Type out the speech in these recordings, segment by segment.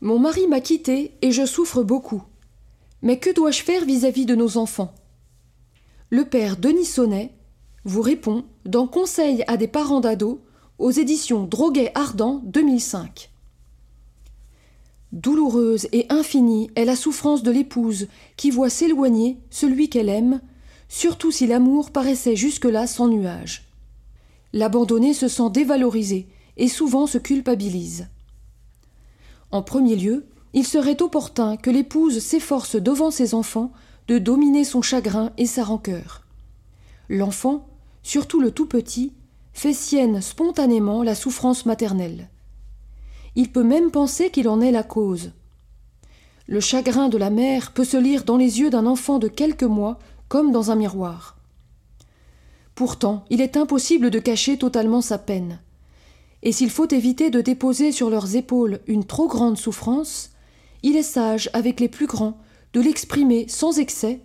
Mon mari m'a quitté et je souffre beaucoup. Mais que dois-je faire vis-à-vis de nos enfants? Le père Denis Sonnet vous répond dans Conseil à des parents d'ados aux éditions Droguet Ardent 2005. Douloureuse et infinie est la souffrance de l'épouse qui voit s'éloigner celui qu'elle aime, surtout si l'amour paraissait jusque-là sans nuage. L'abandonné se sent dévalorisé et souvent se culpabilise. En premier lieu, il serait opportun que l'épouse s'efforce devant ses enfants de dominer son chagrin et sa rancœur. L'enfant, surtout le tout petit, fait sienne spontanément la souffrance maternelle. Il peut même penser qu'il en est la cause. Le chagrin de la mère peut se lire dans les yeux d'un enfant de quelques mois comme dans un miroir. Pourtant, il est impossible de cacher totalement sa peine. Et s'il faut éviter de déposer sur leurs épaules une trop grande souffrance, il est sage, avec les plus grands, de l'exprimer sans excès,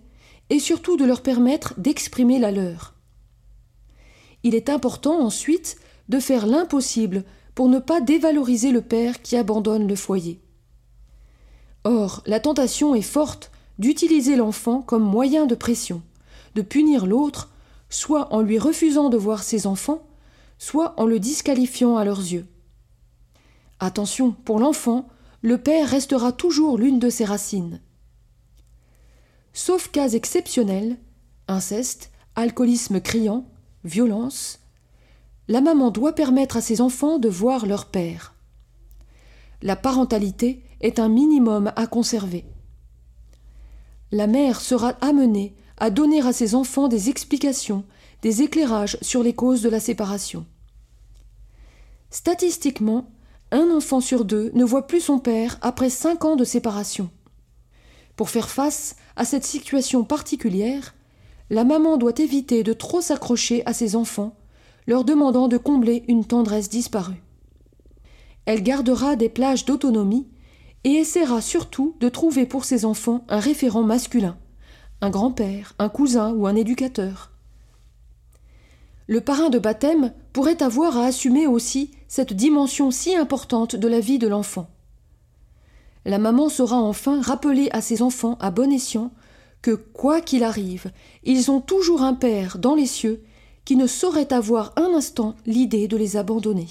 et surtout de leur permettre d'exprimer la leur. Il est important ensuite de faire l'impossible pour ne pas dévaloriser le père qui abandonne le foyer. Or, la tentation est forte d'utiliser l'enfant comme moyen de pression, de punir l'autre, soit en lui refusant de voir ses enfants, soit en le disqualifiant à leurs yeux. Attention, pour l'enfant, le père restera toujours l'une de ses racines. Sauf cas exceptionnels, inceste, alcoolisme criant, violence, la maman doit permettre à ses enfants de voir leur père. La parentalité est un minimum à conserver. La mère sera amenée à donner à ses enfants des explications, des éclairages sur les causes de la séparation. Statistiquement, un enfant sur deux ne voit plus son père après cinq ans de séparation. Pour faire face à cette situation particulière, la maman doit éviter de trop s'accrocher à ses enfants leur demandant de combler une tendresse disparue. Elle gardera des plages d'autonomie et essaiera surtout de trouver pour ses enfants un référent masculin, un grand-père, un cousin ou un éducateur. Le parrain de baptême pourrait avoir à assumer aussi cette dimension si importante de la vie de l'enfant. La maman saura enfin rappeler à ses enfants à bon escient que, quoi qu'il arrive, ils ont toujours un père dans les cieux qui ne saurait avoir un instant l'idée de les abandonner.